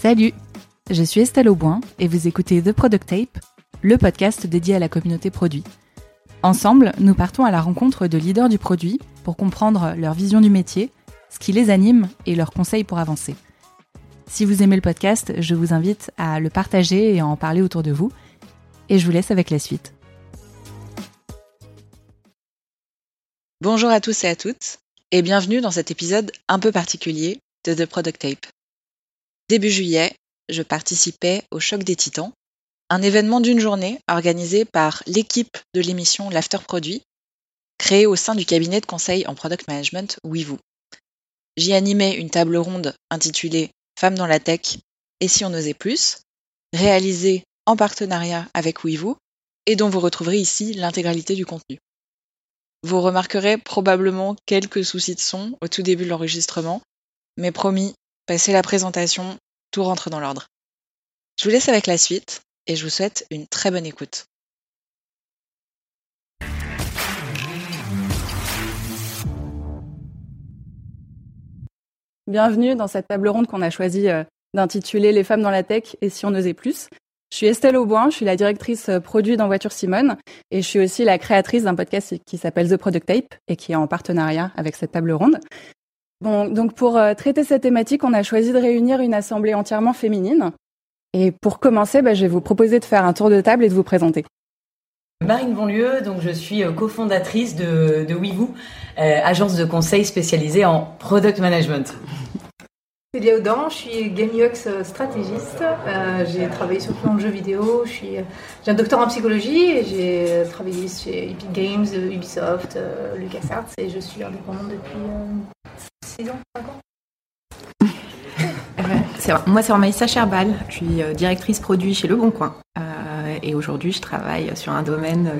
Salut, je suis Estelle Auboin et vous écoutez The Product Tape, le podcast dédié à la communauté produit. Ensemble, nous partons à la rencontre de leaders du produit pour comprendre leur vision du métier, ce qui les anime et leurs conseils pour avancer. Si vous aimez le podcast, je vous invite à le partager et à en parler autour de vous. Et je vous laisse avec la suite. Bonjour à tous et à toutes, et bienvenue dans cet épisode un peu particulier de The Product Tape. Début juillet, je participais au Choc des Titans, un événement d'une journée organisé par l'équipe de l'émission L'After Produit, créée au sein du cabinet de conseil en product management WeVoo. J'y animais une table ronde intitulée Femmes dans la tech et si on osait plus, réalisée en partenariat avec WeVoo et dont vous retrouverez ici l'intégralité du contenu. Vous remarquerez probablement quelques soucis de son au tout début de l'enregistrement, mais promis, Passez la présentation, tout rentre dans l'ordre. Je vous laisse avec la suite et je vous souhaite une très bonne écoute. Bienvenue dans cette table ronde qu'on a choisi euh, d'intituler Les femmes dans la tech et si on osait plus. Je suis Estelle Auboin, je suis la directrice euh, produit dans Voiture Simone et je suis aussi la créatrice d'un podcast qui s'appelle The Product Tape et qui est en partenariat avec cette table ronde. Bon, donc pour euh, traiter cette thématique, on a choisi de réunir une assemblée entièrement féminine. Et pour commencer, bah, je vais vous proposer de faire un tour de table et de vous présenter. Marine Bonlieu, donc je suis euh, cofondatrice de, de WeVoo, euh, agence de conseil spécialisée en product management. Célia Audan, je suis Game UX stratégiste. j'ai travaillé sur plein de jeux vidéo. Je suis, j'ai un doctorat en psychologie et j'ai travaillé chez Epic Games, Ubisoft, LucasArts et je suis indépendante depuis 6 ans, 5 ans Moi, c'est Maïssa Cherbal. Je suis euh, directrice produit chez Le Bon Coin. Euh, et aujourd'hui, je travaille sur un domaine euh,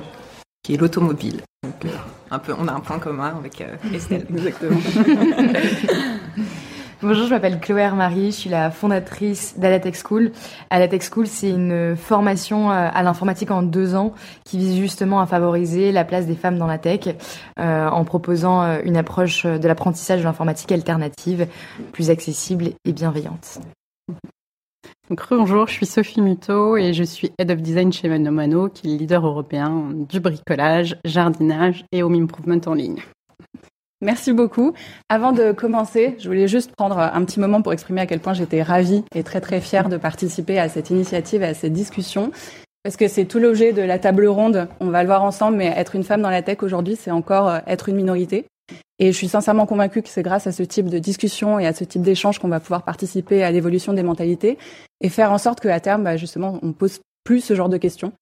qui est l'automobile. Donc, un peu, on a un point commun avec Estelle. Exactement. Bonjour, je m'appelle Chloé Marie, je suis la fondatrice d'Alatech School. Alatech School, c'est une formation euh, à l'informatique en deux ans qui vise justement à favoriser la place des femmes dans la tech euh, en proposant euh, une approche de l'apprentissage de l'informatique alternative, plus accessible et bienveillante. Donc, bonjour, je suis Sophie Muto et je suis Head of Design chez Mano qui est le leader européen du bricolage, jardinage et home improvement en ligne. Merci beaucoup. Avant de commencer, je voulais juste prendre un petit moment pour exprimer à quel point j'étais ravie et très très fière de participer à cette initiative et à cette discussion. Parce que c'est tout l'objet de la table ronde. On va le voir ensemble, mais être une femme dans la tech aujourd'hui, c'est encore euh, être une minorité. Et je suis sincèrement convaincue que c'est grâce à ce type de discussion et à ce type d'échange qu'on va pouvoir participer à l'évolution des mentalités et faire en sorte qu'à terme, bah, justement, on pose plus ce genre de questions.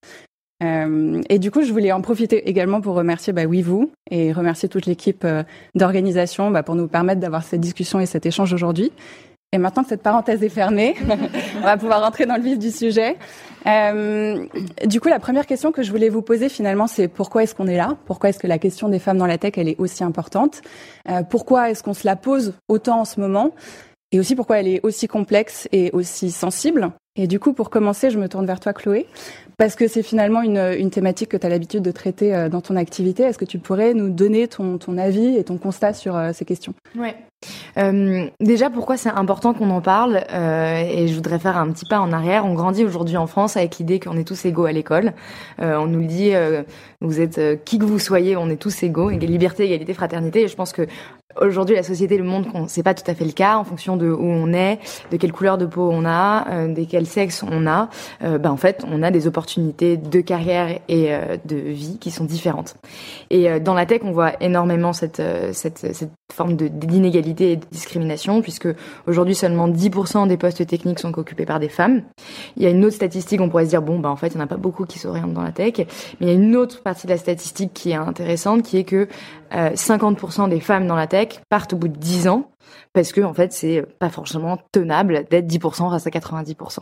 Euh, et du coup, je voulais en profiter également pour remercier bah, oui vous et remercier toute l'équipe euh, d'organisation bah, pour nous permettre d'avoir cette discussion et cet échange aujourd'hui. Et maintenant que cette parenthèse est fermée, on va pouvoir rentrer dans le vif du sujet. Euh, du coup, la première question que je voulais vous poser finalement, c'est pourquoi est-ce qu'on est là? Pourquoi est-ce que la question des femmes dans la tech, elle est aussi importante? Pourquoi est-ce qu'on se la pose autant en ce moment? Et aussi pourquoi elle est aussi complexe et aussi sensible? Et du coup, pour commencer, je me tourne vers toi, Chloé, parce que c'est finalement une, une, thématique que tu as l'habitude de traiter euh, dans ton activité. Est-ce que tu pourrais nous donner ton, ton avis et ton constat sur euh, ces questions? Ouais. Euh, déjà, pourquoi c'est important qu'on en parle euh, Et je voudrais faire un petit pas en arrière. On grandit aujourd'hui en France avec l'idée qu'on est tous égaux à l'école. Euh, on nous le dit, vous êtes qui que vous soyez, on est tous égaux. Liberté, égalité, fraternité. Et je pense que aujourd'hui, la société, le monde, c'est pas tout à fait le cas en fonction de où on est, de quelle couleur de peau on a, de quel sexe on a. ben en fait, on a des opportunités de carrière et de vie qui sont différentes. Et dans la tech, on voit énormément cette forme d'inégalité et de discrimination, puisque aujourd'hui seulement 10% des postes techniques sont occupés par des femmes. Il y a une autre statistique, on pourrait se dire, bon, bah, en fait, il n'y en a pas beaucoup qui s'orientent dans la tech, mais il y a une autre partie de la statistique qui est intéressante, qui est que euh, 50% des femmes dans la tech partent au bout de 10 ans, parce que, en fait, c'est pas forcément tenable d'être 10% face à 90%.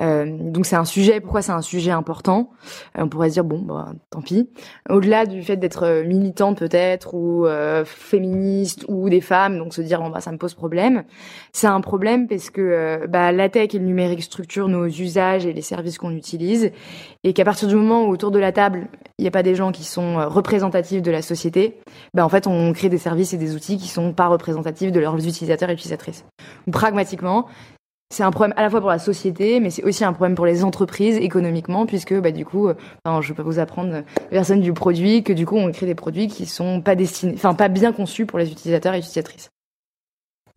Euh, donc c'est un sujet. Pourquoi c'est un sujet important? Euh, On pourrait se dire bon, bah, tant pis. Au-delà du fait d'être euh, militante peut-être ou féministe ou des femmes, donc se dire bon bah ça me pose problème. C'est un problème parce que bah, la tech et le numérique structurent nos usages et les services qu'on utilise, et qu'à partir du moment où autour de la table il n'y a pas des gens qui sont représentatifs de la société, bah en fait on crée des services et des outils qui sont pas représentatifs de leurs utilisateurs et utilisatrices. pragmatiquement, c'est un problème à la fois pour la société, mais c'est aussi un problème pour les entreprises économiquement, puisque bah, du coup, enfin, je peux vous apprendre, la personne du produit, que du coup, on crée des produits qui sont pas destinés, enfin pas bien conçus pour les utilisateurs et utilisatrices.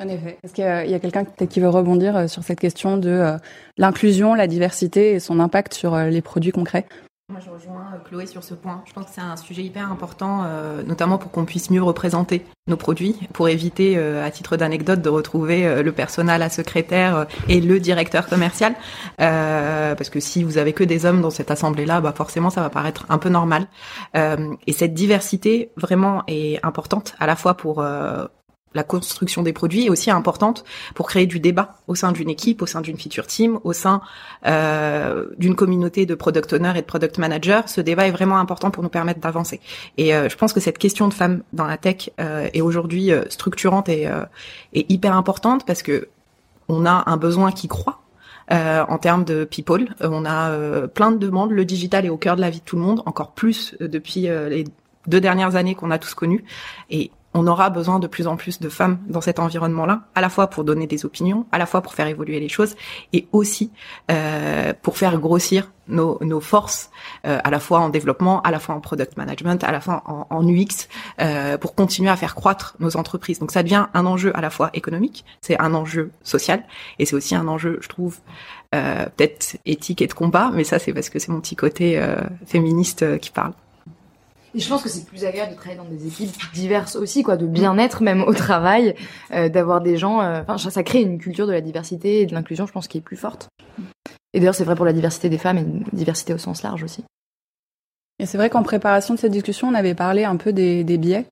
En effet. Est-ce qu'il y a, quelqu'un qui veut rebondir euh, sur cette question de euh, l'inclusion, la diversité et son impact sur euh, les produits concrets? Moi, je rejoins Chloé sur ce point. Je pense que c'est un sujet hyper important, notamment pour qu'on puisse mieux représenter nos produits, pour éviter, à titre d'anecdote, de retrouver le personnel, la secrétaire et le directeur commercial. parce que si vous avez que des hommes dans cette assemblée-là, bah forcément, ça va paraître un peu normal. et cette diversité, vraiment, est importante, à la fois pour la construction des produits est aussi importante pour créer du débat au sein d'une équipe, au sein d'une feature team, au sein euh, d'une communauté de product owners et de product managers. Ce débat est vraiment important pour nous permettre d'avancer. Et euh, je pense que cette question de femmes dans la tech euh, est aujourd'hui euh, structurante et, et, hyper importante parce que on a un besoin qui croît. en termes de people, on a plein de demandes. Le digital est au cœur de la vie de tout le monde, encore plus depuis les deux dernières années qu'on a tous connues. Et on aura besoin de plus en plus de femmes dans cet environnement-là, à la fois pour donner des opinions, à la fois pour faire évoluer les choses, et aussi euh, pour faire grossir nos, forces, euh, à la fois en développement, à la fois en product management, à la fois en, en UX, euh, pour continuer à faire croître nos entreprises. Donc ça devient un enjeu à la fois économique, c'est un enjeu social, et c'est aussi un enjeu, je trouve, euh, peut-être éthique et de combat, mais ça c'est parce que c'est mon petit côté euh, féministe qui parle. Et je pense que c'est plus agréable de travailler dans des équipes diverses aussi, quoi, de bien-être même au travail, euh, d'avoir des gens. Euh, enfin, ça crée une culture de la diversité et de l'inclusion, je pense, qui est plus forte. Et d'ailleurs, c'est vrai pour la diversité des femmes et la diversité au sens large aussi. Et c'est vrai qu'en préparation de cette discussion, on avait parlé un peu des, des biais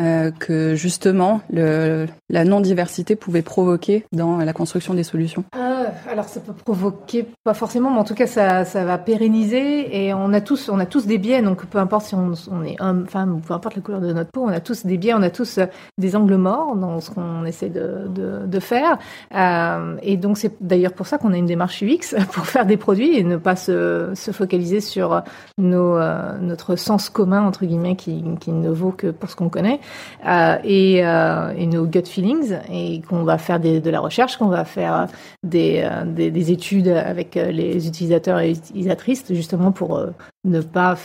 euh, que justement le, la non-diversité pouvait provoquer dans la construction des solutions. Euh, alors ça peut provoquer, pas forcément, mais en tout cas ça, ça va pérenniser et on a tous, on a tous des biais, donc peu importe si on, on est homme, femme, peu importe la couleur de notre peau, on a tous des biais, on a tous euh, des angles morts dans ce qu'on essaie de, de, de faire. Euh, et donc c'est d'ailleurs pour ça qu'on a une démarche UX pour faire des produits et ne pas se, se focaliser sur nos euh, notre sens commun entre guillemets qui, qui, ne vaut que pour ce qu'on connaît euh, et, euh, et, nos gut feelings et qu'on va faire de la recherche, qu'on va faire des, des, des, études avec les utilisateurs et utilisatrices justement pour ne pas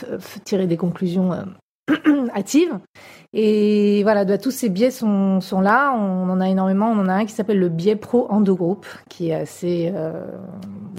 tirer des conclusions hâtives et voilà, bah, tous ces biais sont, sont là. On en a énormément. On en a un qui s'appelle le biais pro endogroupe, qui est assez euh,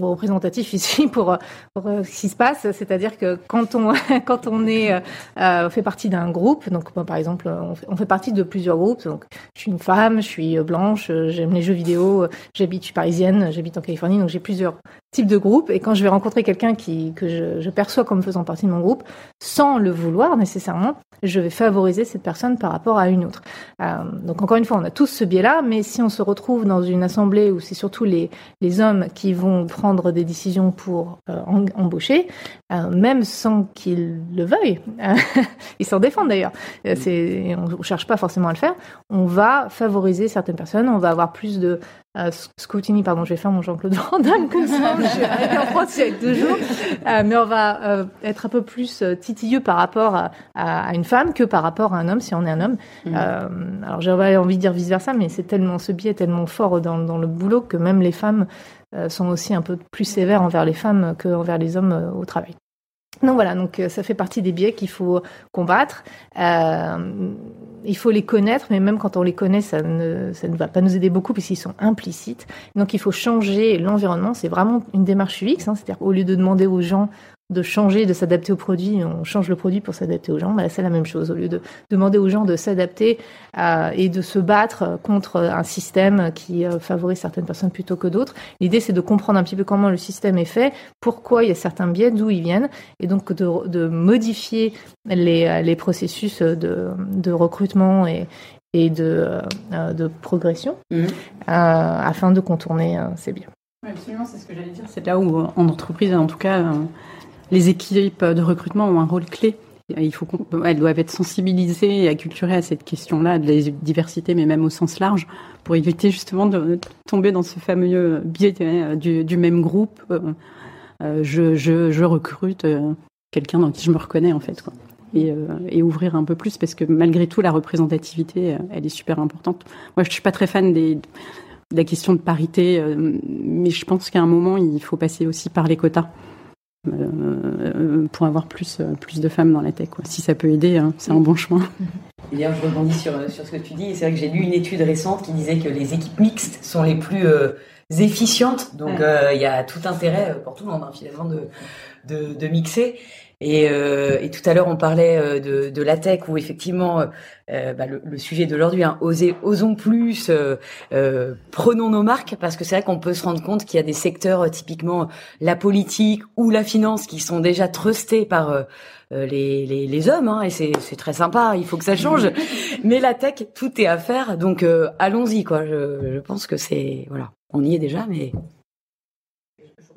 représentatif ici pour, pour euh, ce qui se passe. C'est-à-dire que quand on quand on est euh, fait partie d'un groupe, donc par exemple, on fait, on fait, partie de plusieurs groupes. Donc, je suis une femme, je suis blanche, j'aime les jeux vidéo, j'habite, je suis parisienne, j'habite en Californie, donc j'ai plusieurs types de groupes. Et quand je vais rencontrer quelqu'un qui que je, je perçois comme faisant partie de mon groupe, sans le vouloir nécessairement, je vais favoriser cette personne par rapport à une autre. Euh, donc encore une fois, on a tous ce biais-là, mais si on se retrouve dans une assemblée où c'est surtout les, les hommes qui vont prendre des décisions pour euh, embaucher, euh, même sans qu'ils le veuillent, ils s'en défendent d'ailleurs, c'est, on ne cherche pas forcément à le faire, on va favoriser certaines personnes, on va avoir plus de euh, Scoutini, pardon, je vais faire mon Jean-Claude Van Damme comme ça. je suis en France il y a deux jours. Euh, mais on va euh, être un peu plus euh, titilleux par rapport à, à, une femme que par rapport à un homme si on est un homme. Mmh. Euh, alors j'aurais envie de dire vice versa, mais c'est tellement ce biais est tellement fort dans, dans, le boulot que même les femmes sont aussi un peu plus sévères envers les femmes qu'envers les hommes au travail. Donc voilà, donc euh, ça fait partie des biais qu'il faut combattre. Euh, il faut les connaître, mais même quand on les connaît, ça ne, ça ne va pas nous aider beaucoup puisqu'ils sont implicites. Donc il faut changer l'environnement. C'est vraiment une démarche UX, hein, c'est-à-dire au lieu de demander aux gens de changer, de s'adapter au produit, on change le produit pour s'adapter aux gens. Bah, c'est la même chose. Au lieu de demander aux gens de s'adapter euh, et de se battre contre un système qui euh, favorise certaines personnes plutôt que d'autres, l'idée c'est de comprendre un petit peu comment le système est fait, pourquoi il y a certains biais, d'où ils viennent, et donc de, de modifier les, euh, les processus de, de recrutement et, et de, euh, de progression mmh. afin de contourner ces biais. absolument, c'est ce que j'allais dire. C'est là où, en entreprise, en tout cas, les équipes de recrutement ont un rôle clé. Il faut elles doivent être sensibilisées et acculturées à cette question-là de la diversité, mais même au sens large, pour éviter justement de tomber dans ce fameux biais du, du même groupe. Euh, je, je, recrute euh, quelqu'un dans qui je me reconnais en fait. Et, euh, ouvrir un peu plus parce que malgré tout la représentativité elle est super importante. Moi je suis pas très fan des la question de parité, mais je pense qu'à un moment, il faut passer aussi par les quotas. Pour avoir plus, plus de femmes dans la tech. Quoi. Si ça peut aider, hein, c'est un bon chemin. Et d'ailleurs, je rebondis sur, sur ce que tu dis. C'est vrai que j'ai lu une étude récente qui disait que les équipes mixtes sont les plus efficientes. Donc, il y a tout intérêt pour tout le monde, hein, finalement, de, de, de mixer. Et, euh, et, tout à l'heure, on parlait euh, de, de, la tech, où effectivement, euh, bah, le, le, sujet d'aujourd'hui, hein, oser, osons plus, euh, prenons nos marques, parce que c'est vrai qu'on peut se rendre compte qu'il y a des secteurs, typiquement la politique ou la finance, qui sont déjà trustés par les, les, les, hommes, hein, et c'est très sympa, il faut que ça change. Mais la tech, tout est à faire, donc allons-y, quoi. Je, je pense que c'est voilà, on y est déjà, mais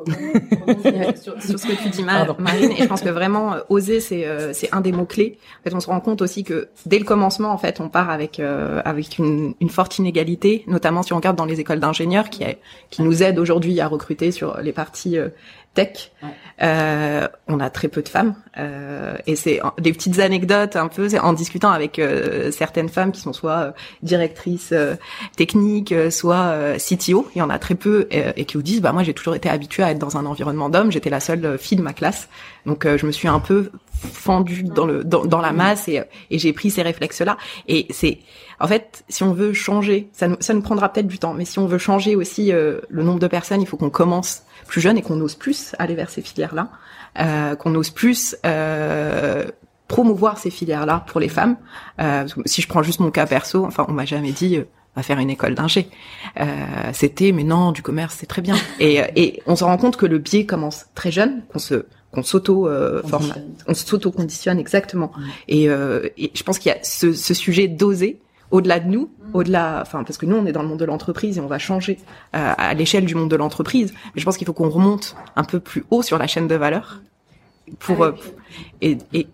sur, sur, ce que tu dis, Marine, et je pense que vraiment euh, oser, c'est euh, c'est un des mots clés. En fait, on se rend compte aussi que dès le commencement, en fait, on part avec euh, avec une, une, forte inégalité, notamment si on regarde dans les écoles d'ingénieurs, qui qui nous aident aujourd'hui à recruter sur les parties tech. Euh, on a très peu de femmes euh, et c'est des petites anecdotes un peu en discutant avec euh, certaines femmes qui sont soit euh, directrices euh, techniques, soit CTO. Il y en a très peu et, qui vous disent bah moi j'ai toujours été habituée à être dans un environnement d'hommes. J'étais la seule fille de ma classe, donc je me suis un peu fendue dans le dans, dans la masse et, et j'ai pris ces réflexes là. Et c'est en fait, si on veut changer, ça, ça nous prendra peut-être du temps, mais si on veut changer aussi le nombre de personnes, il faut qu'on commence plus jeunes et qu'on ose plus aller vers ces filières-là, euh, qu'on ose plus euh, promouvoir ces filières-là pour les femmes. Euh, si je prends juste mon cas perso, enfin, on m'a jamais dit euh, va faire une école d'ingé. Euh, C'était mais non, du commerce, c'est très bien. Et, euh, et on se rend compte que le biais commence très jeune, qu'on se qu'on s'auto euh, on s'auto conditionne exactement. Et, et, je pense qu'il y a ce, ce sujet d'oser au-delà de nous, au-delà, enfin parce que nous on est dans le monde de l'entreprise et on va changer euh, à l'échelle du monde de l'entreprise. Mais je pense qu'il faut qu'on remonte un peu plus haut sur la chaîne de valeur pour euh, et, et,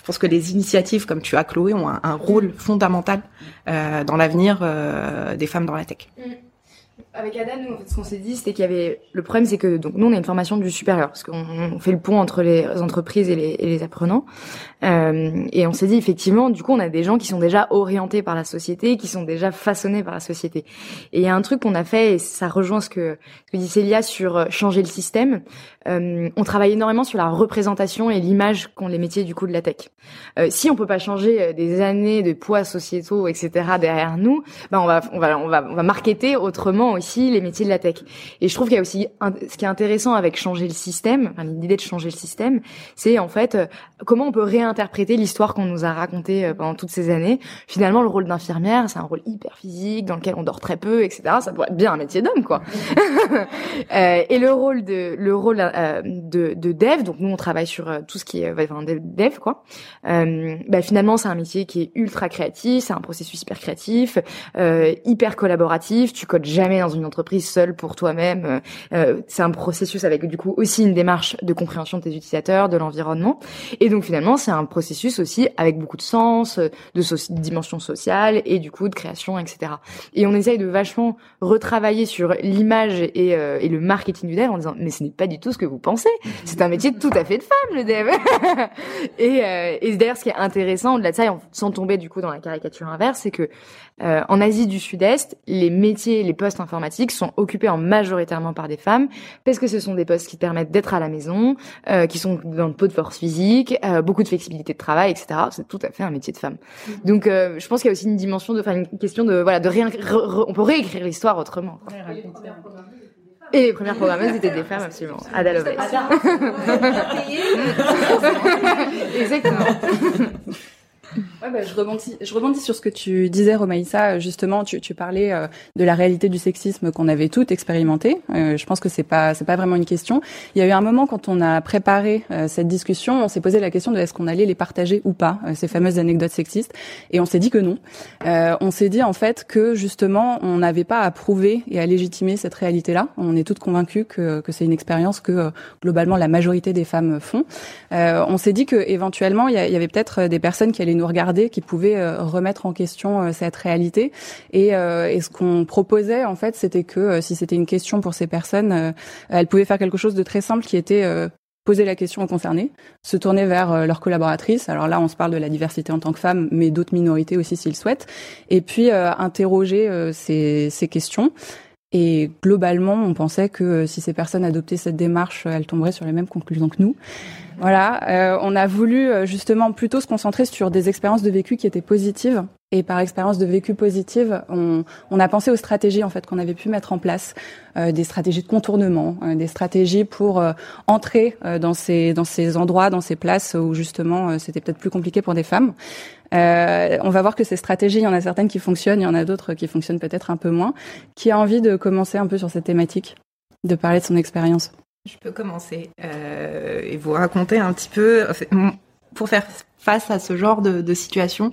je pense que les initiatives comme tu as Chloé ont un, rôle fondamental euh, dans l'avenir euh, des femmes dans la tech. Mm. Avec Ada, nous, en fait, ce qu'on s'est dit, c'était qu'il y avait le problème, c'est que donc nous, on a une formation du supérieur, parce qu'on fait le pont entre les entreprises et les, et les apprenants, euh, et on s'est dit effectivement, du coup, on a des gens qui sont déjà orientés par la société, qui sont déjà façonnés par la société. Et il y a un truc qu'on a fait, et ça rejoint ce que, ce que dit Célia sur euh, changer le système. Euh, on travaille énormément sur la représentation et l'image qu'ont les métiers du coup de la tech. Euh, si on peut pas changer euh, des années de poids sociétaux, etc. derrière nous, ben on va, on va, on va, on va marketer autrement aussi les métiers de la tech. Et je trouve qu'il y a aussi ce qui est intéressant avec changer le système, enfin, l'idée de changer le système, c'est en fait comment on peut réinterpréter l'histoire qu'on nous a racontée pendant toutes ces années. Finalement, le rôle d'infirmière, c'est un rôle hyper physique dans lequel on dort très peu, etc. Ça pourrait être bien un métier d'homme, quoi. et le rôle de, le rôle euh, de, de, dev, donc nous on travaille sur euh, tout ce qui est enfin, dev quoi. Euh, bah, finalement c'est un métier qui est ultra créatif, c'est un processus hyper créatif, euh, hyper collaboratif. Tu codes jamais dans une entreprise seule pour toi-même. Euh, c'est un processus avec du coup aussi une démarche de compréhension de tes utilisateurs, de l'environnement. Et donc finalement c'est un processus aussi avec beaucoup de sens, de, dimension sociale et du coup de création, etc. Et on essaye de vachement retravailler sur l'image et, et le marketing du dev en disant mais ce n'est pas du tout ce que vous pensez. C'est un métier tout à fait de femme, le dev. et, euh, et d'ailleurs, ce qui est intéressant, au-delà de ça, sans tomber du coup dans la caricature inverse, c'est que euh, en Asie du Sud-Est, les métiers, les postes informatiques sont occupés en majoritairement par des femmes, parce que ce sont des postes qui permettent d'être à la maison, euh, qui sont dans le pot de force physique, euh, beaucoup de flexibilité de travail, etc. C'est tout à fait un métier de femme. Mm-hmm. Donc, euh, je pense qu'il y a aussi une dimension de, enfin, une question de, voilà, de rien, on peut réécrire l'histoire autrement. Quoi. Et les premières programmeuses étaient des femmes, absolument. Ada Lovelace. Exactement. Ouais, bah, je, rebondis, je rebondis sur ce que tu disais, Romaïssa. Justement, tu, tu parlais euh, de la réalité du sexisme qu'on avait toutes expérimenté. Euh, je pense que c'est pas c'est pas vraiment une question. Il y a eu un moment quand on a préparé euh, cette discussion, on s'est posé la question de est-ce qu'on allait les partager ou pas ces fameuses anecdotes sexistes, et on s'est dit que non. on s'est dit en fait que justement on n'avait pas à prouver et à légitimer cette réalité-là. On est toutes convaincues que, que c'est une expérience que globalement la majorité des femmes font. on s'est dit que éventuellement il y avait peut-être des personnes qui allaient nous regarder, qui pouvaient euh, remettre en question euh, cette réalité. Et, euh, et ce qu'on proposait, en fait, c'était que si c'était une question pour ces personnes, elles pouvaient faire quelque chose de très simple qui était poser la question aux concernés, se tourner vers leurs collaboratrices. Alors là, on se parle de la diversité en tant que femme, mais d'autres minorités aussi s'ils souhaitent. Et puis interroger ces, ces questions Et globalement, on pensait que si ces personnes adoptaient cette démarche, elles tomberaient sur les mêmes conclusions que nous. Voilà, on a voulu justement plutôt se concentrer sur des expériences de vécu qui étaient positives et par expérience de vécu positive, on, on, a pensé aux stratégies en fait qu'on avait pu mettre en place, euh, des stratégies de contournement, euh, des stratégies pour euh, entrer euh, dans ces dans ces endroits, dans ces places où justement c'était peut-être plus compliqué pour des femmes. On va voir que ces stratégies, il y en a certaines qui fonctionnent, il y en a d'autres qui fonctionnent peut-être un peu moins. Qui a envie de commencer un peu sur cette thématique, de parler de son expérience? Je peux commencer et vous raconter un petit peu. Pour faire face à ce genre de, de situation.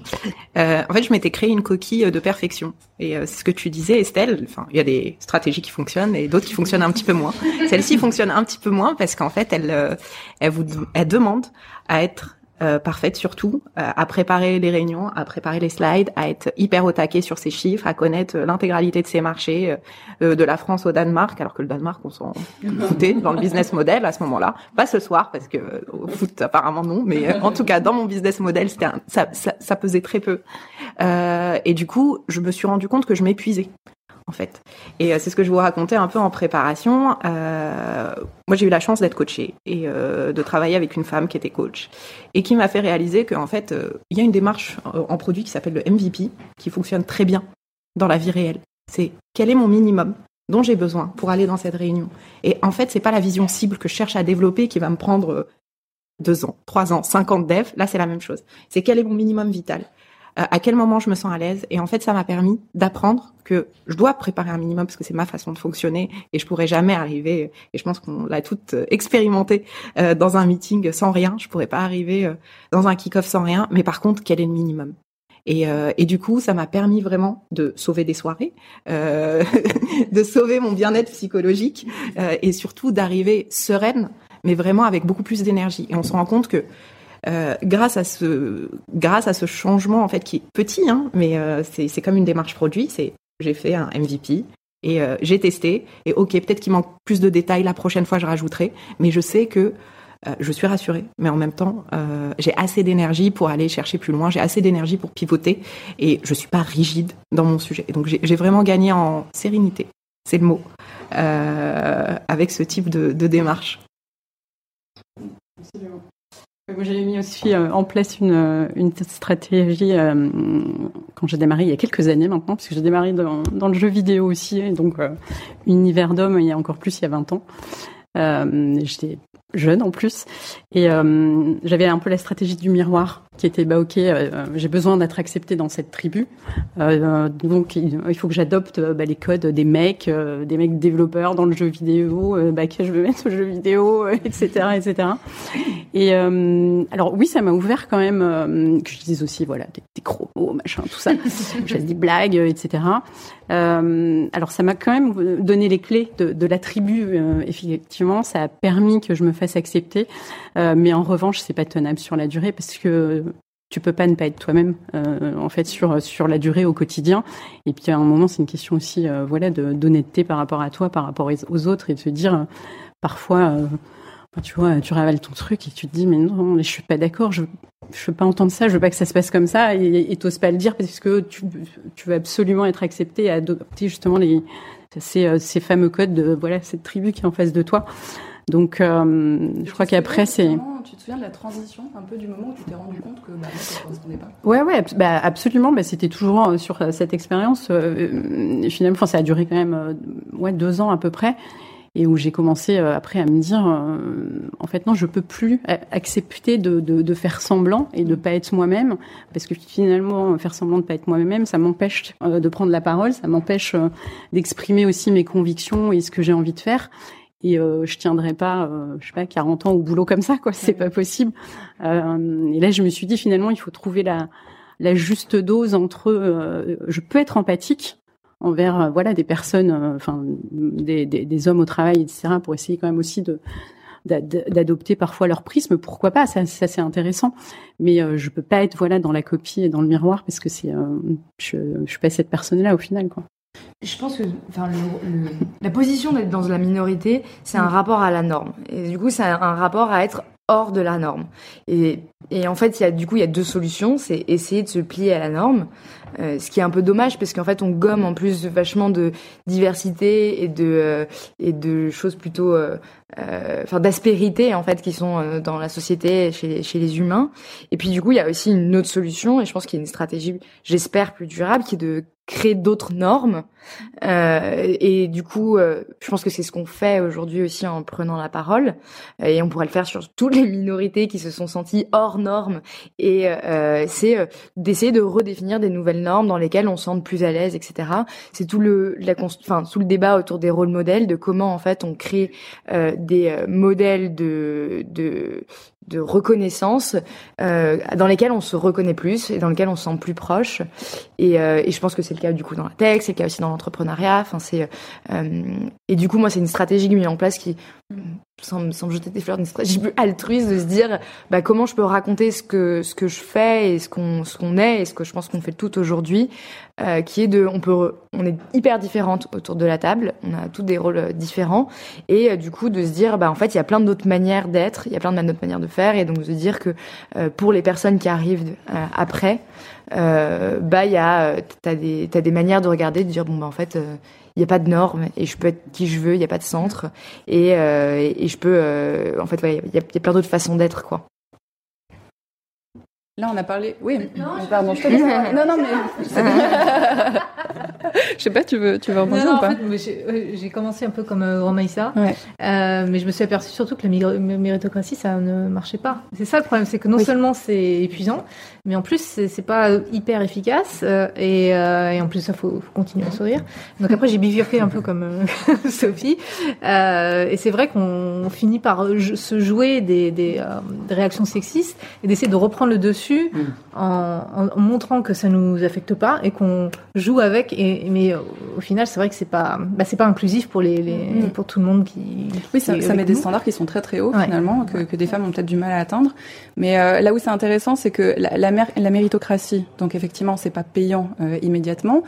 Euh, en fait, je m'étais créé une coquille de perfection. Et euh, c'est ce que tu disais, Estelle. Enfin, il y a des stratégies qui fonctionnent et d'autres qui fonctionnent un petit peu moins. Celle-ci fonctionne un petit peu moins parce qu'en fait, elle, euh, elle vous, elle demande à être euh, parfaite surtout, euh, à préparer les réunions, à préparer les slides, à être hyper au taquet sur ses chiffres, à connaître l'intégralité de ses marchés, euh, de la France au Danemark, alors que le Danemark, on s'en foutait dans le business model à ce moment-là. Pas ce soir, parce que au foot, apparemment non, mais en tout cas, dans mon business model, c'était ça, ça, ça, pesait très peu. et du coup, je me suis rendu compte que je m'épuisais en fait. Et euh, c'est ce que je vous racontais un peu en préparation. Euh, moi, j'ai eu la chance d'être coachée et euh, de travailler avec une femme qui était coach et qui m'a fait réaliser qu'en fait, euh, il y a une démarche euh, en produit qui s'appelle le MVP qui fonctionne très bien dans la vie réelle. C'est quel est mon minimum dont j'ai besoin pour aller dans cette réunion. Et en fait, c'est pas la vision cible que je cherche à développer qui va me prendre deux ans, trois ans, cinq ans de dev. Là, c'est la même chose. C'est quel est mon minimum vital à quel moment je me sens à l'aise. Et en fait, ça m'a permis d'apprendre que je dois préparer un minimum parce que c'est ma façon de fonctionner et je pourrais jamais arriver. Et je pense qu'on l'a toute euh, expérimenté euh, dans un meeting sans rien. Je pourrais pas arriver dans un kick-off sans rien. Mais par contre, quel est le minimum? Et, euh, et, du coup, ça m'a permis vraiment de sauver des soirées, euh, de sauver mon bien-être psychologique euh, et surtout d'arriver sereine, mais vraiment avec beaucoup plus d'énergie. Et on se rend compte que euh, grâce à ce grâce à ce changement en fait qui est petit, hein, mais euh, c'est comme une démarche produit. C'est j'ai fait un MVP et euh, j'ai testé et ok peut-être qu'il manque plus de détails la prochaine fois je rajouterai, mais je sais que je suis rassurée, mais en même temps, j'ai assez d'énergie pour aller chercher plus loin, j'ai assez d'énergie pour pivoter, et je suis pas rigide dans mon sujet. Et donc j'ai vraiment gagné en sérénité, c'est le mot, avec ce type de démarche. J'ai mis aussi euh, en place une, euh, une stratégie euh, quand j'ai démarré il y a quelques années maintenant, parce que j'ai démarré dans, dans, le jeu vidéo aussi, et donc univers d'homme il y a encore plus il y a 20 ans. J'étais jeune en plus, et j'avais un peu la stratégie du miroir qui était bah ok, euh, j'ai besoin d'être accepté dans cette tribu, euh, donc il, faut que j'adopte bah, les codes des mecs, euh, des mecs développeurs dans le jeu vidéo, euh, bah, que je veux mettre au jeu vidéo, etc., etc. Et alors oui, ça m'a ouvert quand même que je dise aussi voilà des, des gros mots, machin, tout ça, j'ai des blagues, etc. alors ça m'a quand même donné les clés de, de la tribu. effectivement, ça a permis que je me fasse accepter, mais en revanche, c'est pas tenable sur la durée parce que tu peux pas ne pas être toi-même euh, en fait sur sur la durée au quotidien. Et puis à un moment c'est une question aussi euh, voilà de d'honnêteté par rapport à toi par rapport aux autres et de se dire euh, parfois tu vois tu ravales ton truc et tu te dis mais non je suis pas d'accord je je veux pas entendre ça je veux pas que ça se passe comme ça et t'oses pas le dire parce que tu tu veux absolument être accepté et adopter justement les ces ces fameux codes de voilà cette tribu qui est en face de toi donc, euh, je crois qu'après, c'est. Tu te souviens de la transition, un peu du moment où tu t'es rendu compte que bah, ça ne correspondait pas? Ouais, ouais, bah, absolument. Bah, C'était toujours euh, sur euh, cette expérience. Euh, finalement, enfin, ça a duré quand même euh, ouais, deux ans à peu près. Et où j'ai commencé euh, après à me dire, en fait, non, je peux plus accepter de, de, de faire semblant et de pas être moi-même, parce que finalement, faire semblant de pas être moi-même, ça m'empêche de prendre la parole, ça m'empêche d'exprimer aussi mes convictions et ce que j'ai envie de faire et euh, je tiendrai pas euh, je sais pas 40 ans au boulot comme ça quoi. C'est pas possible. Euh, et là je me suis dit finalement il faut trouver la la juste dose entre euh, je peux être empathique envers euh, voilà des personnes enfin des, des, des, hommes au travail etc pour essayer quand même aussi de d'adopter parfois leur prisme. Pourquoi pas? Ça, ça c'est intéressant. Mais euh, je peux pas être voilà dans la copie et dans le miroir parce que c'est je, je suis pas cette personne là au final quoi je pense que la position d'être dans la minorité, c'est un rapport à la norme. Et du coup, c'est un rapport à être hors de la norme. Et, en fait, du coup il y a deux solutions, c'est essayer de se plier à la norme, euh, ce qui est un peu dommage parce qu'en fait on gomme en plus vachement de diversité et de euh, et de choses plutôt euh, enfin d'aspérité en fait qui sont dans la société chez chez les humains. Et puis du coup il y a aussi une autre solution et je pense qu'il y a une stratégie j'espère plus durable qui est de créer d'autres normes. Et du coup, je pense que c'est ce qu'on fait aujourd'hui aussi en prenant la parole. Et on pourrait le faire sur toutes les minorités qui se sont senties hors normes. Et c'est d'essayer de redéfinir des nouvelles normes dans lesquelles on se sente plus à l'aise, etc. C'est tout le, la, enfin, tout le débat autour des rôles modèles, de comment en fait on crée euh, des modèles de, de de reconnaissance euh, dans lesquels on se reconnaît plus et dans lesquels on se sent plus proche. Et, euh, et je pense que c'est le cas du coup dans la tech c'est le cas aussi dans l'entrepreneuriat. Enfin c'est euh, et du coup moi c'est une stratégie que j'ai mis en place qui sans, sans jeter des fleurs, d'une stratégie plus altruiste de se dire bah, comment je peux raconter ce que ce que je fais et ce qu'on ce qu'on est et ce que je pense qu'on fait tout aujourd'hui, euh, qui est de on peut on est hyper différentes autour de la table, on a tous des rôles différents. Et euh, du coup de se dire bah en fait il y a plein d'autres manières d'être, il y a plein d'autres manières de faire et donc de dire que euh, pour les personnes qui arrivent euh, après euh, bah il y a t'as des t'as des manières de regarder de dire bon bah en fait il n'y a pas de normes et je peux être qui je veux, il n'y a pas de centre et, euh, et je peux, euh, en fait, il ouais, y, y, a plein d'autres façons d'être, quoi. Là, on a parlé. Oui, non, pardon, je te non, non, mais. je sais pas, tu veux, tu veux rebondir non, non, ou pas en fait, J'ai commencé un peu comme euh, Romaïssa, ouais. euh, mais je me suis aperçue surtout que la méritocratie, ça ne marchait pas. C'est ça le problème, c'est que non oui. seulement c'est épuisant, mais en plus c'est pas hyper efficace euh, et, euh, et, en plus ça faut, faut, continuer à sourire. Donc après j'ai bifurqué un peu comme euh, Sophie euh, et c'est vrai qu'on finit par se jouer des, des, des réactions sexistes et d'essayer de reprendre le dessus mmh. en, en, montrant que ça nous affecte pas et qu'on joue avec et mais au final c'est vrai que c'est pas bah, c'est pas inclusif pour les, les mmh. pour tout le monde qui oui ça, ça met des standards qui sont très très hauts ouais. finalement que, que, des femmes ont peut-être du mal à atteindre mais euh, là où c'est intéressant c'est que la, la, la, méritocratie donc effectivement c'est pas payant euh, immédiatement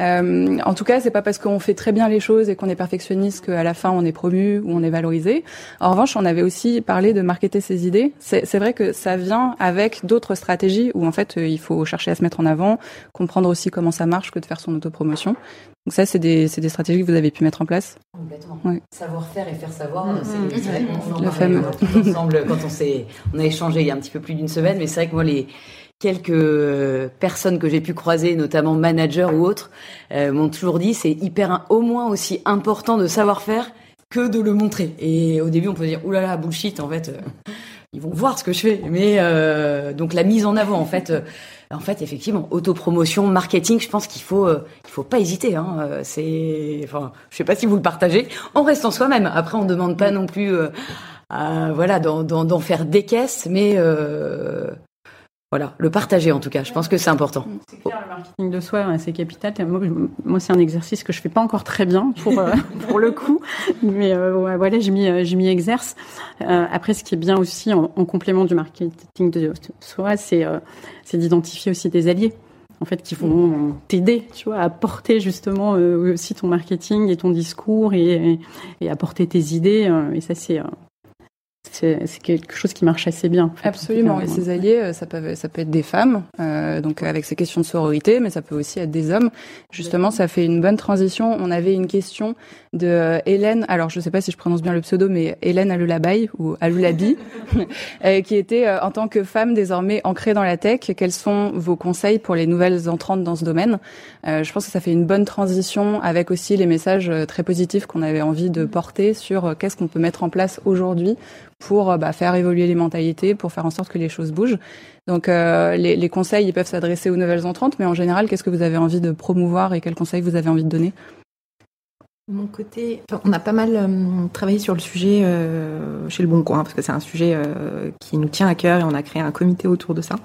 euh, en tout cas, c'est pas parce qu'on fait très bien les choses et qu'on est perfectionniste qu'à la fin on est promu ou on est valorisé. En revanche, on avait aussi parlé de marketer ses idées. C'est vrai que ça vient avec d'autres stratégies où en fait euh, il faut chercher à se mettre en avant, comprendre aussi comment ça marche que de faire son autopromotion. Donc ça, c'est des, des, stratégies que vous avez pu mettre en place. Complètement. Ouais. Savoir faire et faire savoir, mmh. c'est vrai qu'on en parlait ensemble quand on s'est, on a échangé il y a un petit peu plus d'une semaine. Mais c'est vrai que moi les quelques personnes que j'ai pu croiser, notamment managers ou autres, euh, m'ont toujours dit c'est hyper au moins aussi important de savoir faire que de le montrer. Et au début, on peut dire oulala bullshit en fait. Euh, ils vont voir ce que je fais, mais euh, donc la mise en avant en fait. Euh, en fait, effectivement, autopromotion, marketing, je pense qu'il faut, euh, il faut pas hésiter. Hein, c'est, enfin, je sais pas si vous le partagez. En restant soi-même. Après, on demande pas non plus, euh, voilà, d'en faire des caisses, mais euh, voilà, le partager en tout cas. Je pense que c'est important. C'est clair, le marketing de soi, c'est capital. Moi, c'est un exercice que je fais pas encore très bien pour euh, pour le coup, mais euh, voilà, j'ai mis j'ai mis exerce. Euh, après, ce qui est bien aussi en, en complément du marketing de soi, c'est c'est d'identifier aussi des alliés en fait, qui vont t'aider, tu vois, à porter justement euh, aussi ton marketing et ton discours et, et, et à porter tes idées. Euh, et ça, c'est c'est quelque chose qui marche assez bien. En fait. Absolument. Et ces alliés, ça peut, ça peut être des femmes, euh, donc avec ces questions de sororité, mais ça peut aussi être des hommes. Justement, ça fait une bonne transition. On avait une question de euh, Hélène, alors je ne sais pas si je prononce bien le pseudo, mais Hélène Alulabaï ou Alulabi, euh, qui était euh, en tant que femme désormais ancrée dans la tech, quels sont vos conseils pour les nouvelles entrantes dans ce domaine? Euh, Je pense que ça fait une bonne transition avec aussi les messages euh, très positifs qu'on avait envie de porter sur qu'est-ce qu'on peut mettre en place aujourd'hui pour bah, faire évoluer les mentalités, pour faire en sorte que les choses bougent. Donc euh, les, conseils, ils peuvent s'adresser aux nouvelles entrantes, mais en général, qu'est-ce que vous avez envie de promouvoir et quels conseils vous avez envie de donner? Mon côté, on a pas mal euh, travaillé sur le sujet euh, chez Le Bon Coin, parce que c'est un sujet euh, qui nous tient à cœur et on a créé un comité autour de ça.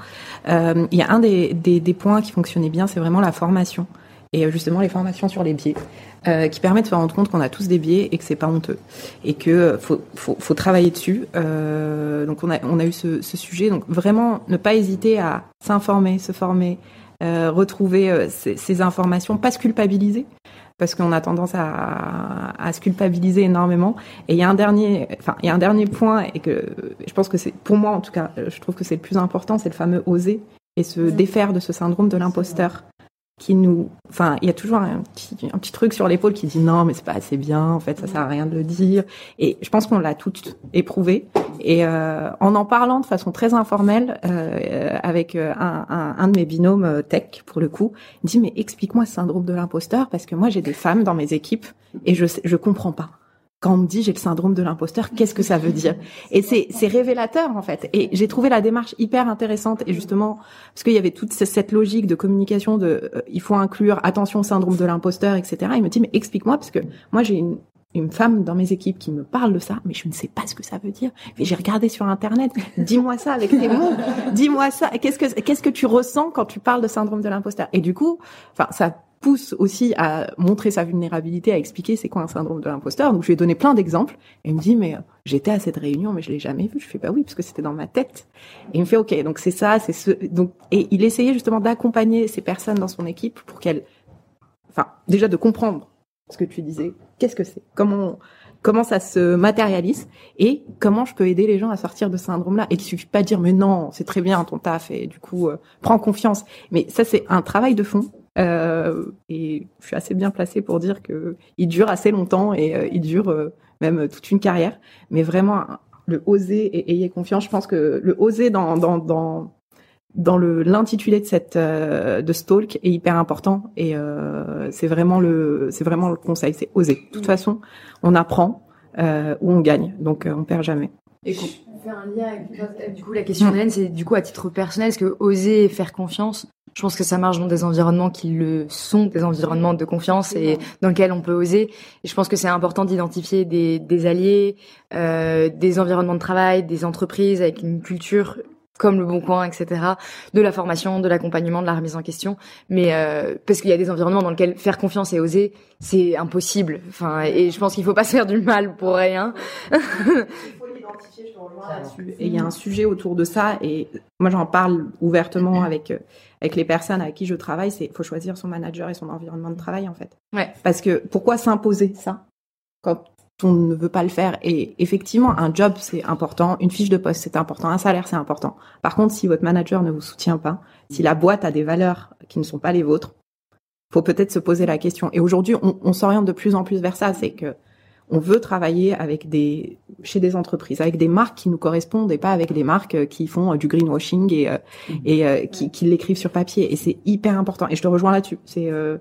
il y a un des, des, des points qui fonctionnait bien, c'est vraiment la formation. Et justement, les formations sur les biais, qui permettent de se rendre compte qu'on a tous des biais et que c'est pas honteux. Et que faut, faut, faut travailler dessus. donc on a, on a eu ce, ce sujet. Donc vraiment, ne pas hésiter à s'informer, se former, retrouver ces, ces informations, pas se culpabiliser. parce qu'on a tendance à, à, se culpabiliser énormément. Et il y a un dernier, enfin, il y a un dernier point et que je pense que c'est, pour moi en tout cas, je trouve que c'est le plus important, c'est le fameux oser et se défaire de ce syndrome de l'imposteur qui nous, enfin, il y a toujours un petit, un petit truc sur l'épaule qui dit non, mais c'est pas assez bien, en fait, ça sert à rien de le dire. Et je pense qu'on l'a tout éprouvé. Et euh, en en parlant de façon très informelle euh, avec euh, un, un, un, de mes binômes euh, tech, pour le coup, dit mais explique-moi ce syndrome de l'imposteur parce que moi j'ai des femmes dans mes équipes et je je comprends pas quand on me dit j'ai le syndrome de l'imposteur, qu'est-ce que ça veut dire? Et c'est c'est révélateur en fait. Et j'ai trouvé la démarche hyper intéressante et justement parce qu'il y avait toute cette logique de communication de euh, il faut inclure attention syndrome de l'imposteur, etc. Il me dit mais explique-moi parce que moi j'ai une une femme dans mes équipes qui me parle de ça, mais je ne sais pas ce que ça veut dire. Mais j'ai regardé sur internet. Dis-moi ça avec tes mots. Dis-moi ça. Qu'est-ce que qu'est-ce que tu ressens quand tu parles de syndrome de l'imposteur? Et du coup, enfin ça pousse aussi à montrer sa vulnérabilité, à expliquer c'est quoi un syndrome de l'imposteur. Donc je lui ai donné plein d'exemples. Et il me dit mais euh, j'étais à cette réunion mais je l'ai jamais vu. Je fais bah oui parce que c'était dans ma tête. Et il me fait ok donc c'est ça c'est ce donc et il essayait justement d'accompagner ces personnes dans son équipe pour qu'elles enfin déjà de comprendre ce que tu disais. Qu'est-ce que c'est Comment comment ça se matérialise et comment je peux aider les gens à sortir de ce syndrome-là. Et il suffit pas de dire mais non, c'est très bien ton taf et du coup euh, prends confiance. Mais ça c'est un travail de fond euh, et je suis assez bien placée pour dire que il dure assez longtemps et euh, il dure euh, même toute une carrière. Mais vraiment, le oser et ayez confiance. Je pense que le oser dans dans dans dans le l'intitulé de cette de Stalk est hyper important et c'est vraiment le c'est vraiment le conseil, c'est oser. De toute façon, on apprend ou on gagne, donc on perd jamais. Et fait un lien avec, du coup la question d'Hélène, c'est du coup à titre personnel, est-ce que oser faire confiance, je pense que ça marche dans des environnements qui le sont, des environnements de confiance et dans lesquels on peut oser. Et je pense que c'est important d'identifier des, des alliés, euh, des environnements de travail, des entreprises avec une culture comme le Bon Coin, etc., de la formation, de l'accompagnement, de la remise en question. Mais euh, parce qu'il y a des environnements dans lesquels faire confiance et oser, c'est impossible. Enfin, et je pense qu'il faut pas se faire du mal pour rien. Et il y a un sujet autour de ça, et moi j'en parle ouvertement avec euh, avec les personnes avec qui je travaille, c'est faut choisir son manager et son environnement de travail en fait. Ouais. Parce que pourquoi s'imposer ça quand on ne veut pas le faire? Et effectivement, un job c'est important, une fiche de poste c'est important, un salaire c'est important. Par contre, si votre manager ne vous soutient pas, si la boîte a des valeurs qui ne sont pas les vôtres, faut peut-être se poser la question. Et aujourd'hui, on, on s'oriente de plus en plus vers ça, c'est que on veut travailler avec des chez des entreprises, avec des marques qui nous correspondent et pas avec des marques qui font du greenwashing et, euh, mmh. et euh, qui, qui l'écrivent sur papier. Et c'est hyper important. Et je te rejoins là-dessus. C'est euh,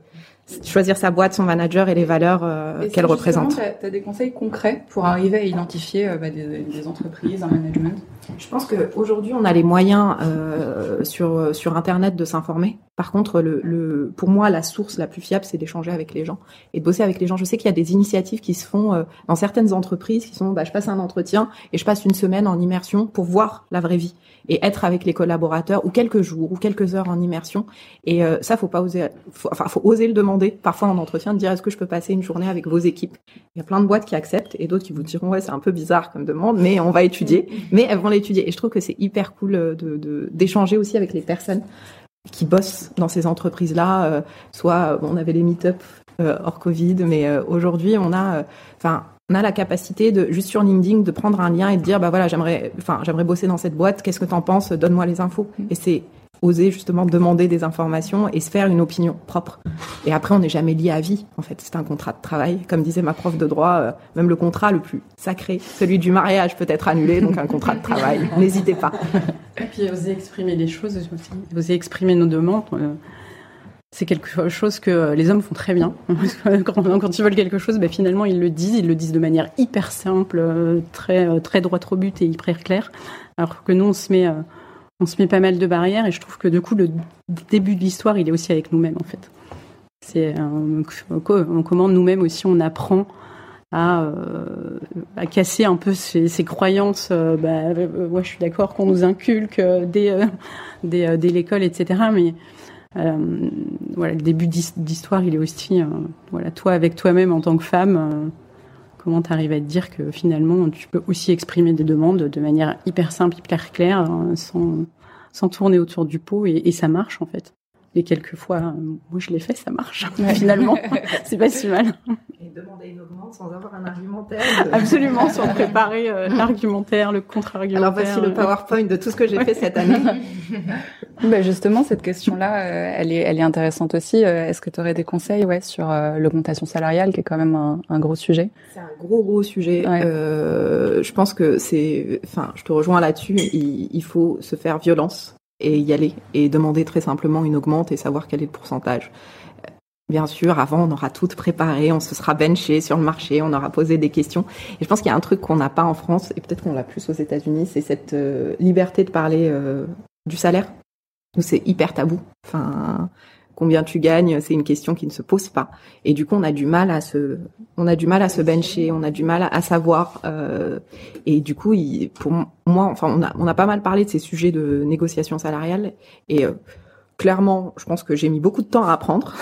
choisir sa boîte, son manager et les valeurs euh, qu'elle représente. Tu as, des conseils concrets pour arriver à identifier euh, bah, des, des, entreprises, un management? Je pense qu'aujourd'hui, on a les moyens euh, sur, sur Internet de s'informer. Par contre, le, le, pour moi, la source la plus fiable, c'est d'échanger avec les gens et de bosser avec les gens. Je sais qu'il y a des initiatives qui se font dans certaines entreprises qui sont, bah, je passe un entretien et je passe une semaine en immersion pour voir la vraie vie et être avec les collaborateurs ou quelques jours ou quelques heures en immersion. Et ça, faut pas oser, faut, enfin, faut oser le demander parfois en entretien de dire est-ce que je peux passer une journée avec vos équipes? Il y a plein de boîtes qui acceptent et d'autres qui vous diront ouais c'est un peu bizarre comme demande, mais on va étudier. Mais elles vont l'étudier. Et je trouve que c'est hyper cool euh, de d'échanger aussi avec les personnes qui bossent dans ces entreprises-là. Euh, soit on avait les meet-up hors Covid, mais aujourd'hui on a, enfin on a la capacité de juste sur LinkedIn de prendre un lien et de dire bah voilà j'aimerais enfin j'aimerais bosser dans cette boîte. Qu'est-ce que t'en penses? Donne-moi les infos. Et c'est oser justement demander des informations et se faire une opinion propre. Et après on n'est jamais lié à vie en fait. C'est un contrat de travail. Comme disait ma prof de droit euh, même le contrat le plus sacré celui du mariage peut être annulé donc un contrat de travail. N'hésitez pas. Et puis oser exprimer les choses aussi. Oser exprimer nos demandes euh, c'est quelque chose que les hommes font très bien. quand, ils veulent quelque chose, ben finalement ils le disent, ils le disent de manière hyper simple, très très droite au but et hyper claire. Alors que nous on se met euh, on se met pas mal de barrières et je trouve que du coup le début de l'histoire il est aussi avec nous-mêmes en fait. C'est euh, commande nous-mêmes aussi, on apprend à, euh, à casser un peu ces, ces croyances. bah, ouais, je suis d'accord qu'on nous inculque dès, dès, dès l'école, etc. Mais euh, voilà, le début d'histoire, il est aussi, euh, voilà, toi avec toi-même en tant que femme, euh, comment tu arrives à te dire que finalement tu peux aussi exprimer des demandes de manière hyper simple, hyper claire, sans, sans tourner autour du pot, et ça marche en fait. Les quelques fois moi je l'ai fait, ça marche. Finalement, c'est pas si mal. Et demander une augmente sans avoir un argumentaire. Absolument, sans préparer l'argumentaire, le contre-argumentaire. Alors voici le PowerPoint de tout ce que j'ai fait cette année. bah justement, cette question-là, elle est, elle est intéressante aussi. Est-ce que tu aurais des conseils, ouais, sur l'augmentation salariale, qui est quand même un, un gros sujet? C'est un gros gros sujet. Euh, je pense que c'est, enfin, je te rejoins là-dessus. Il, il faut se faire violence et y aller et demander très simplement une augmente et savoir quel est le pourcentage. Bien sûr, avant, on aura tout préparé, on se sera benché sur le marché, on aura posé des questions. Et je pense qu'il y a un truc qu'on n'a pas en France, et peut-être qu'on l'a plus aux États-Unis, c'est cette euh, liberté de parler euh, du salaire. Nous, c'est hyper tabou. Enfin, combien tu gagnes, c'est une question qui ne se pose pas. Et du coup, on a du mal à se, on a du mal à se bencher, on a du mal à, savoir. Euh, et du coup, il, pour moi, enfin, on a, on a pas mal parlé de ces sujets de négociation salariale. Et euh, clairement, je pense que j'ai mis beaucoup de temps à apprendre.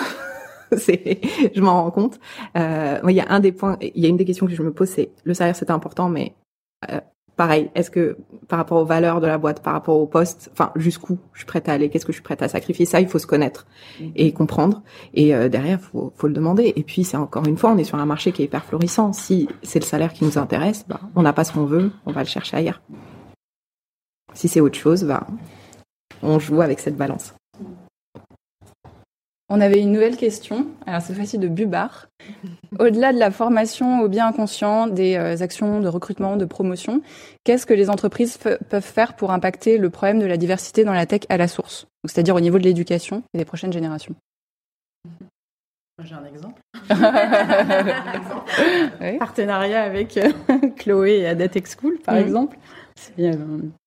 je m'en rends compte. Euh, il y a un des points, il y a une des questions que je me pose, c'est le salaire, c'est important, mais euh, pareil, est-ce que par rapport aux valeurs de la boîte, par rapport au poste, enfin jusqu'où je suis prête à aller, qu'est-ce que je suis prête à sacrifier, ça il faut se connaître et comprendre. Et euh, derrière, faut, faut le demander. Et puis c'est encore une fois, on est sur un marché qui est hyper florissant. Si c'est le salaire qui nous intéresse, bah, on n'a pas ce qu'on veut, on va le chercher ailleurs. Si c'est autre chose, bah, on joue avec cette balance. On avait une nouvelle question, alors cette fois-ci de Bubar. Au-delà de la formation au bien inconscient, des euh, actions de recrutement, de promotion, qu'est-ce que les entreprises peuvent faire pour impacter le problème de la diversité dans la tech à la source? C'est-à-dire au niveau de l'éducation et des prochaines générations. J'ai un exemple. Partenariat avec euh, Chloé et Adatech School, par mhm. exemple. C'est euh,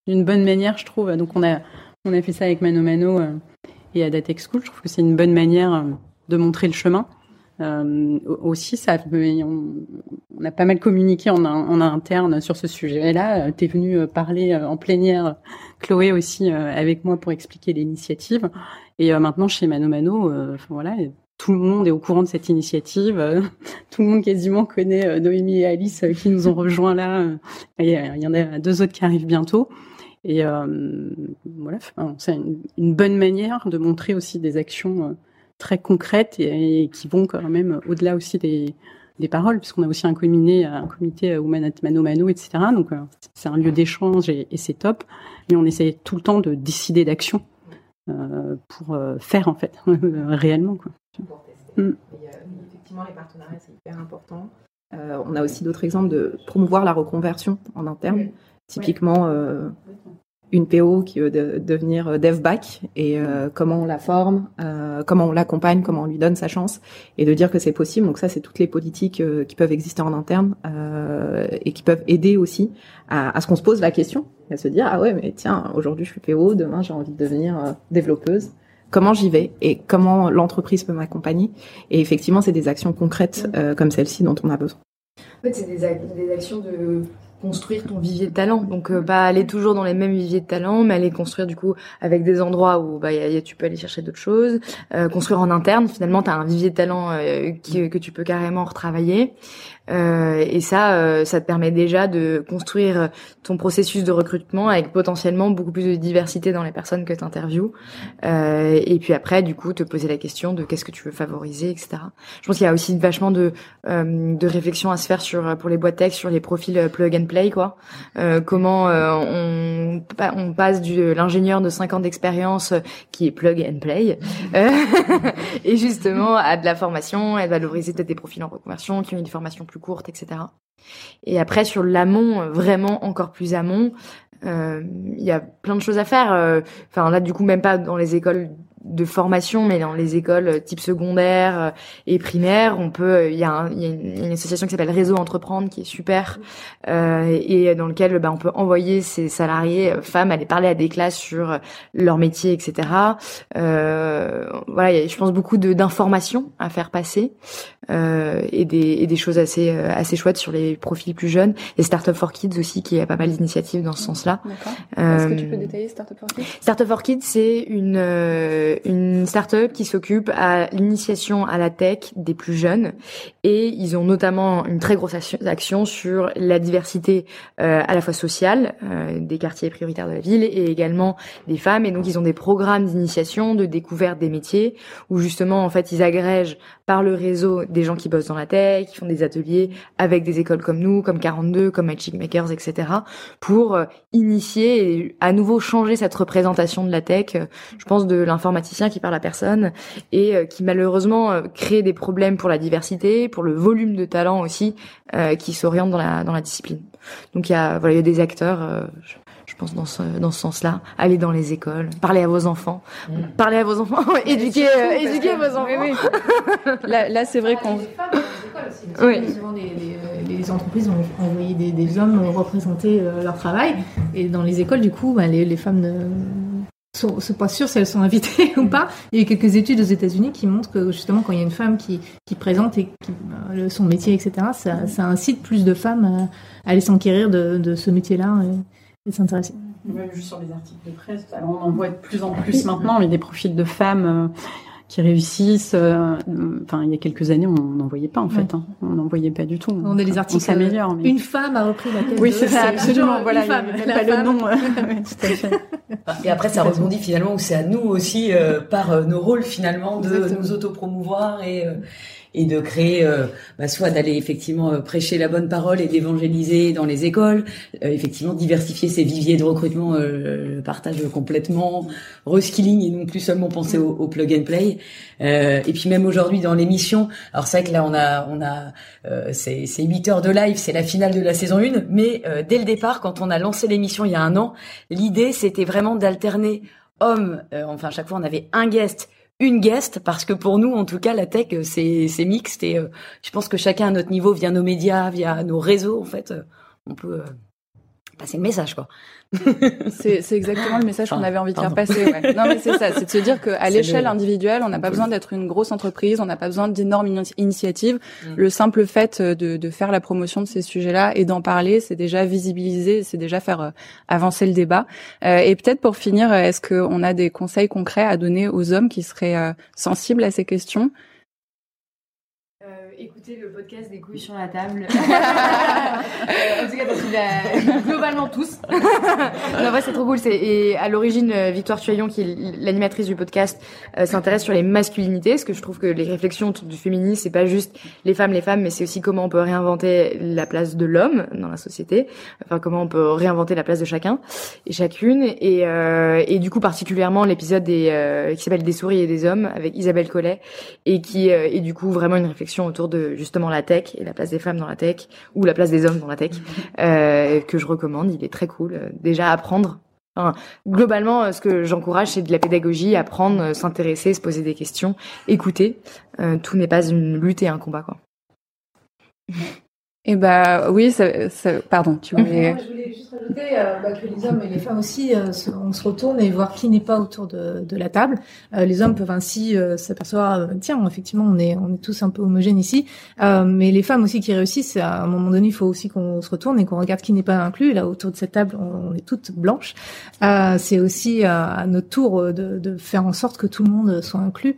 une bonne manière, je trouve. Donc on a, on a fait ça avec Mano Mano et à Datech School. Je trouve que c'est une bonne manière euh, de montrer le chemin. Euh, aussi, ça, on, a pas mal communiqué en, interne sur ce sujet-là. Euh, tu es venu parler en plénière, Chloé aussi, avec moi pour expliquer l'initiative. Et maintenant, chez Mano Mano, voilà, tout le monde est au courant de cette initiative. tout le monde quasiment connaît Noémie et Alice qui nous ont rejoints là. Il y en a deux autres qui arrivent bientôt. Et euh, voilà, c'est une, bonne manière de montrer aussi des actions euh, très concrètes et, qui vont quand même au-delà aussi des, des paroles, puisqu'on a aussi un comité, un comité Women at Mano Mano, etc. Donc euh, c'est un lieu d'échange et, et c'est top. Mais on essaie tout le temps de décider d'action euh, pour faire en fait réellement. Quoi. Mm. effectivement, les partenariats c'est hyper important. Euh, on a aussi d'autres exemples de promouvoir la reconversion en interne. Typiquement, euh, une PO qui veut devenir euh, dev back et euh, comment on la forme, comment on l'accompagne, comment on lui donne sa chance et de dire que c'est possible. Donc ça, c'est toutes les politiques qui peuvent exister en interne et qui peuvent aider aussi à, ce qu'on se pose la question, à se dire ah ouais mais tiens aujourd'hui je suis PO, demain j'ai envie de devenir développeuse comment j'y vais et comment l'entreprise peut m'accompagner. Et effectivement, c'est des actions concrètes comme celle-ci dont on a besoin. En fait, c'est des, des, actions de construire ton vivier de talent. Donc euh, pas aller toujours dans les mêmes viviers de talent, mais aller construire du coup avec des endroits où bah y a, tu peux aller chercher d'autres choses, euh, construire en interne. Finalement, tu as un vivier de talent euh, que tu peux carrément retravailler. Euh, et ça, euh, ça te permet déjà de construire ton processus de recrutement avec potentiellement beaucoup plus de diversité dans les personnes que tu interviews. Euh, et puis après, du coup, te poser la question de qu'est-ce que tu veux favoriser, etc. Je pense qu'il y a aussi vachement de, de réflexion à se faire sur pour les boîtes tech sur les profils plug and play, quoi. comment on, on passe de l'ingénieur de 5 ans d'expérience qui est plug and play et justement à de la formation, à valoriser peut-être des profils en reconversion qui ont une formation plus plus courte, etc. Et après sur l'amont, vraiment encore plus amont, euh, il y a plein de choses à faire. Euh, enfin là, du coup, même pas dans les écoles de formation, mais dans les écoles euh, type secondaire euh, et primaire, on peut. Euh, il y, a y, a une association qui s'appelle Réseau Entreprendre qui est super euh, et dans lequel bah, on peut envoyer ses salariés femmes aller parler à des classes sur leur métier, etc. Euh, voilà, il y a, je pense beaucoup d'informations à faire passer euh, et, des, et des choses assez assez chouettes sur les profils plus jeunes. Et Startup for Kids aussi, qui a pas mal d'initiatives dans ce sens-là. Est-ce que tu peux détailler Startup for Kids? Startup for Kids, c'est une une start-up qui s'occupe à l'initiation à la tech des plus jeunes et ils ont notamment une très grosse action sur la diversité euh, à la fois sociale euh, des quartiers prioritaires de la ville et également des femmes et donc ils ont des programmes d'initiation, de découverte des métiers où justement en fait ils agrègent par le réseau des gens qui bossent dans la tech, qui font des ateliers avec des écoles comme nous, comme 42, comme Magic Makers, etc. pour euh, initier et à nouveau changer cette représentation de la tech, euh, je pense de qui parle à personne et euh, qui malheureusement crée des problèmes pour la diversité, pour le volume de talent aussi qui s'oriente dans la dans la discipline. Donc il y a voilà, il y a des acteurs je pense dans ce dans ce sens-là. Aller dans les écoles, parler à vos enfants, mm. parler à vos enfants, éduquer euh, éduquer vos enfants. Oui, oui. là, là c'est vrai qu'on. Oui. Souvent, les, les, les, entreprises vont envoyer des, des hommes représenter euh, leur travail, et dans les écoles, du coup, ben, les, les femmes ne sont, sont pas sûres si elles sont invitées ou pas. Il y a eu quelques études aux États-Unis qui montrent que justement, quand il y a une femme qui, qui présente et qui, euh, son métier, etc., ça, ça incite plus de femmes à, aller s'enquérir de, de ce métier-là. Et, et s'intéresser. Même juste sur les articles de presse, on en voit de plus en plus maintenant, mais des profils de femmes euh, qui réussissent. Euh, enfin, il y a quelques années, on n'en voyait pas en fait. Hein. On n'en voyait pas du tout. On a les articles. On s'améliore. Mais... Une femme a repris la tête. Oui, c'est ça, absolument. Voilà, une femme, pas le nom. Et après, ça rebondit finalement où c'est à nous aussi, euh, par nos rôles finalement, de Exactement. nous autopromouvoir et et de créer, euh, bah, soit d'aller effectivement euh, prêcher la bonne parole et d'évangéliser dans les écoles, euh, effectivement diversifier ses viviers de recrutement, je partage complètement, reskilling et non plus seulement penser au, au plug and play. et puis même aujourd'hui dans l'émission, alors c'est vrai que là on a, on a, c'est, c'est 8 heures de live, c'est la finale de la saison 1, mais dès le départ, quand on a lancé l'émission il y a un an, l'idée c'était vraiment d'alterner hommes, enfin à chaque fois on avait un guest une guest parce que pour nous en tout cas la tech c'est c'est mixte et euh, je pense que chacun à notre niveau via nos médias via nos réseaux en fait euh, on peut euh, passer le message quoi c'est exactement le message qu'on avait envie de faire passer. Ouais. Non, mais c'est ça, c'est de se dire qu'à l'échelle individuelle, on n'a pas besoin d'être une grosse entreprise, on n'a pas besoin d'énormes initiatives. Mm. Le simple fait de, de, faire la promotion de ces sujets-là et d'en parler, c'est déjà visibiliser, c'est déjà faire euh, avancer le débat. Euh, et peut-être pour finir, est-ce qu'on a des conseils concrets à donner aux hommes qui seraient euh, sensibles à ces questions? Écouter le podcast des couilles sur la table. en tout cas, globalement tous. non, vrai, c'est trop cool. Et à l'origine, euh, Victoire Tuaillon, qui est l'animatrice du podcast, euh, s'intéresse sur les masculinités, parce que je trouve que les réflexions autour du féminisme, c'est pas juste les femmes, les femmes, mais c'est aussi comment on peut réinventer la place de l'homme dans la société. Enfin, comment on peut réinventer la place de chacun et chacune. Et, euh, et du coup, particulièrement l'épisode des qui s'appelle Des souris et des hommes avec Isabelle Collet, et qui est du coup vraiment une réflexion autour de justement la tech et la place des femmes dans la tech ou la place des hommes dans la tech euh, que je recommande. Il est très cool. Déjà apprendre. Globalement, euh, ce que j'encourage, c'est de la pédagogie, apprendre, euh, s'intéresser, se poser des questions, écouter. Tout n'est pas une lutte et un combat, quoi. Eh bah oui, ça, ça, pardon, tu voulais. je voulais juste rajouter euh, bah, que les hommes et les femmes aussi, euh, on se retourne et voir qui n'est pas autour de, de la table. Euh, les hommes peuvent ainsi s'apercevoir, tiens, effectivement, on est on est tous un peu homogènes ici, mais les femmes aussi qui réussissent, à un moment donné, il faut aussi qu'on se retourne et qu'on regarde qui n'est pas inclus. là, autour de cette table, on, est toutes blanches. C'est aussi à notre tour de, de, faire en sorte que tout le monde soit inclus.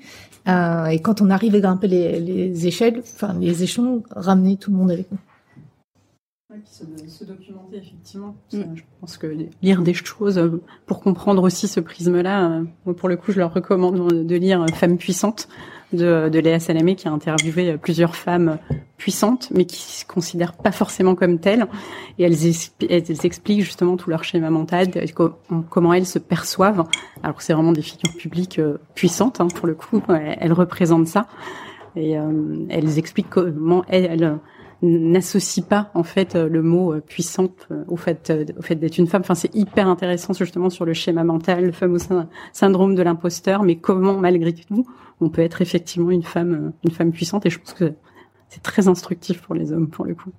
et quand on arrive à grimper les, les échelles, enfin les échelons, ramener tout le monde avec nous se, documenter effectivement. Mm. Je pense que lire des choses euh, pour comprendre aussi ce prisme-là, euh, pour le coup, je leur recommande de lire Femmes puissantes de, de Léa Salamé qui a interviewé plusieurs femmes puissantes, mais qui se considèrent pas forcément comme telles. Et elles, elles expliquent justement tout leur schéma mental, comment elles se perçoivent. Alors c'est vraiment des figures publiques euh, puissantes, hein, pour le coup, elles, représentent ça. Et elles expliquent comment elles n'associe pas en fait euh, le mot euh, puissante euh, au fait au fait d'être une femme. Enfin, c'est hyper intéressant justement sur le schéma mental, le fameux syndrome de l'imposteur, mais comment malgré tout on peut être effectivement une femme une femme puissante? Et je pense que c'est très instructif pour les hommes pour le coup,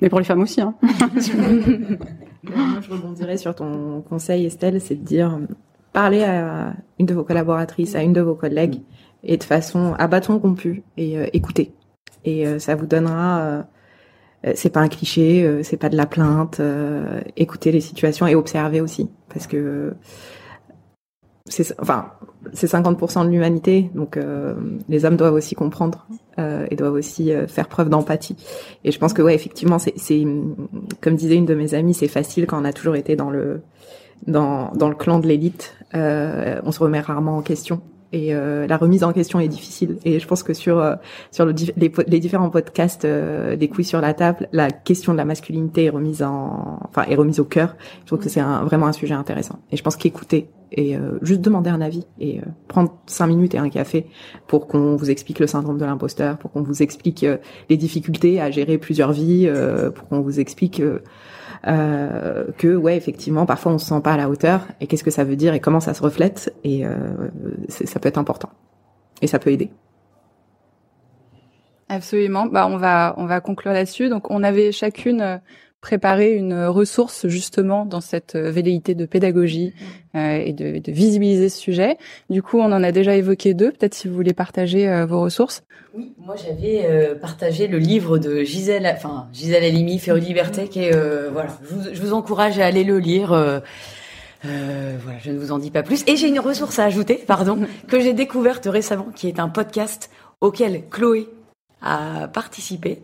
mais pour les femmes aussi. Hein. Moi, je rebondirais sur ton conseil, Estelle, c'est de dire parler à une de vos collaboratrices, à une de vos collègues, et de façon à bâton rompu et écouter et euh, ça vous donnera euh, euh, c'est pas un cliché, c'est pas de la plainte. écouter les situations et observer aussi, parce que c'est enfin c'est 50% de l'humanité, donc euh, les hommes doivent aussi comprendre euh, et doivent aussi euh, faire preuve d'empathie. Et je pense que ouais, effectivement, c'est, comme disait une de mes amies, c'est facile quand on a toujours été dans le dans dans le clan de l'élite. Euh, on se remet rarement en question et euh, la remise en question est difficile. Et je pense que sur euh, sur le, les, les, différents podcasts euh, des couilles sur la table, la question de la masculinité est remise en, enfin est remise au cœur. Je trouve que c'est un, vraiment un sujet intéressant. Et je pense qu'écouter et juste demander un avis et prendre cinq minutes et un café pour qu'on vous explique le syndrome de l'imposteur, pour qu'on vous explique les difficultés à gérer plusieurs vies, pour qu'on vous explique euh, que ouais effectivement parfois on se sent pas à la hauteur et qu'est-ce que ça veut dire et comment ça se reflète et euh, ça peut être important et ça peut aider. Absolument. Bah on va on va conclure là-dessus. Donc on avait chacune préparé une ressource justement dans cette velléité de pédagogie euh, et de, de, visibiliser ce sujet. Du coup, on en a déjà évoqué deux. Peut-être si vous voulez partager euh, vos ressources. Oui, moi j'avais euh, partagé le livre de Gisèle, enfin Gisèle Halimi, Féru Libertech, et voilà, je vous, je vous, encourage à aller le lire. Voilà, je ne vous en dis pas plus. Et j'ai une ressource à ajouter, pardon, que j'ai découverte récemment, qui est un podcast auquel Chloé a participé.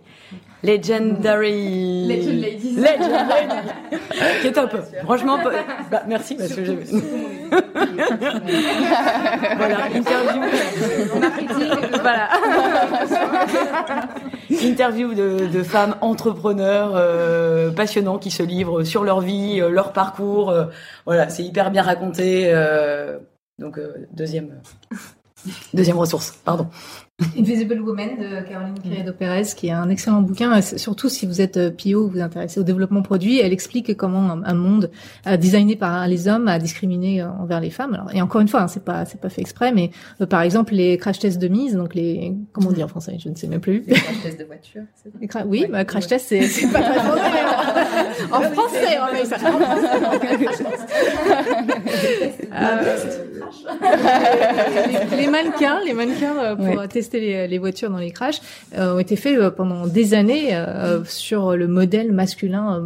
Legendary. Legend Ladies. Legend Ladies. qui est peu. Franchement, bah, merci parce que j'ai. voilà, interview. voilà. interview de, de, femmes entrepreneurs euh, passionnants qui se livrent sur leur vie, euh, leur parcours. Euh, voilà, c'est hyper bien raconté. Euh, donc, deuxième. Deuxième ressource, pardon. Invisible Woman de Caroline Criado Pérez, qui est un excellent bouquin, surtout si vous êtes euh, PO, vous vous intéressez au développement produit. Elle explique comment un, monde euh, designé par les hommes a discriminé euh, envers les femmes. Alors, et encore une fois, hein, c'est pas c'est pas fait exprès, mais par exemple les crash tests de mise, donc les comment on dit en français, je ne sais même plus. Les crash tests de voiture. oui, bah, crash test c'est c'est pas très français. en français, on met ça. les, mannequins, les mannequins pour tester les, voitures dans les crashs euh, ont été faits euh, pendant des années euh, sur le modèle masculin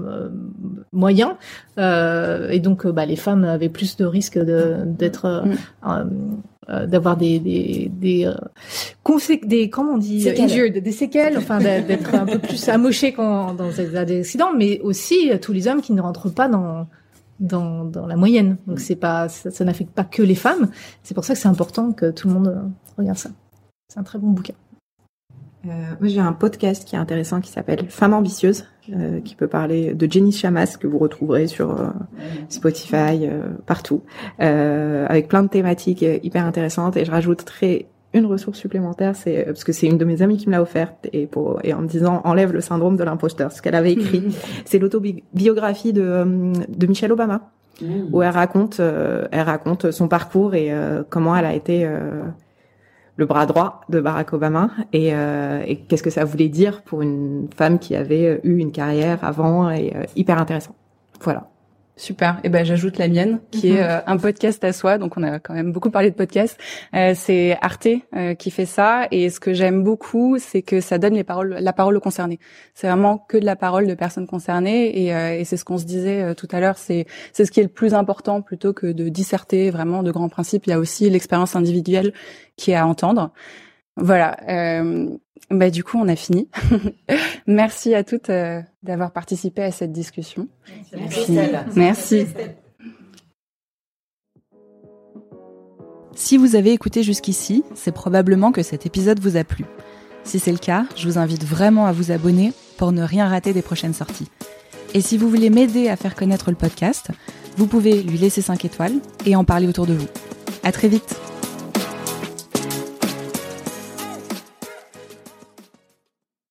moyen et donc bah, les femmes avaient plus de risques d'être mm. d'avoir des des des, des comment on dit séquelles. des séquelles enfin d'être un peu plus amochés quand dans des accidents mais aussi tous les hommes qui ne rentrent pas dans dans, dans la moyenne donc c'est pas ça, ça n'affecte pas que les femmes c'est pour ça que c'est important que tout le monde regarde ça c'est un très bon bouquin. Euh, moi, j'ai un podcast qui est intéressant qui s'appelle Femme ambitieuse, euh, qui peut parler de Jenny Chamas que vous retrouverez sur euh, Spotify, partout, avec plein de thématiques hyper intéressantes. Et je rajouterai une ressource supplémentaire, c'est parce que c'est une de mes amies qui me l'a offerte et pour et en me disant enlève le syndrome de l'imposteur. Ce qu'elle avait écrit, c'est l'autobiographie de de Michelle Obama, mmh. où elle raconte elle raconte son parcours et comment elle a été le bras droit de Barack Obama et, euh, et qu'est-ce que ça voulait dire pour une femme qui avait eu une carrière avant et euh, hyper intéressant. Voilà. Super. Et eh ben j'ajoute la mienne, qui est mhm. euh, un podcast à soi. Donc on a quand même beaucoup parlé de podcast. Euh, c'est Arte euh, qui fait ça. Et ce que j'aime beaucoup, c'est que ça donne les paroles, la parole aux concernés. C'est vraiment que de la parole de personnes concernées. Et, et c'est ce qu'on se disait tout à l'heure. C'est c'est ce qui est le plus important plutôt que de disserter vraiment de grands principes. Il y a aussi l'expérience individuelle qui est à entendre. Voilà. Euh, bah, du coup, on a fini. Merci à toutes euh, d'avoir participé à cette discussion. Merci. Merci. Si vous avez écouté jusqu'ici, c'est probablement que cet épisode vous a plu. Si c'est le cas, je vous invite vraiment à vous abonner pour ne rien rater des prochaines sorties. Et si vous voulez m'aider à faire connaître le podcast, vous pouvez lui laisser 5 étoiles et en parler autour de vous. À très vite!